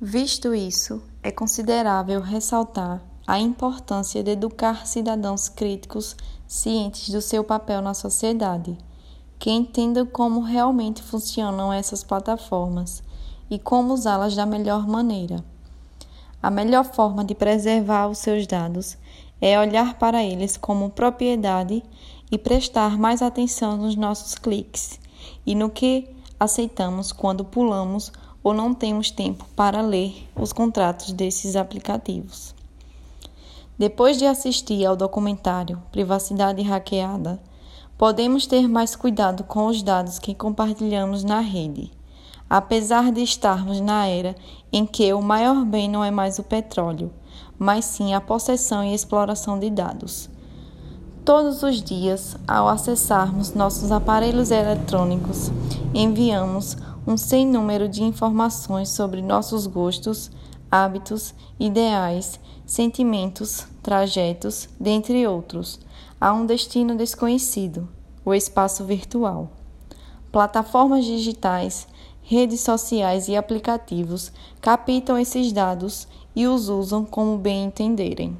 Visto isso, é considerável ressaltar a importância de educar cidadãos críticos cientes do seu papel na sociedade, que entendam como realmente funcionam essas plataformas e como usá-las da melhor maneira. A melhor forma de preservar os seus dados é olhar para eles como propriedade e prestar mais atenção nos nossos cliques e no que aceitamos quando pulamos ou não temos tempo para ler os contratos desses aplicativos. Depois de assistir ao documentário Privacidade Hackeada, podemos ter mais cuidado com os dados que compartilhamos na rede apesar de estarmos na era em que o maior bem não é mais o petróleo, mas sim a possessão e exploração de dados. Todos os dias, ao acessarmos nossos aparelhos eletrônicos, enviamos um sem número de informações sobre nossos gostos, hábitos, ideais, sentimentos, trajetos, dentre outros, a um destino desconhecido, o espaço virtual. Plataformas digitais redes sociais e aplicativos captam esses dados e os usam como bem entenderem.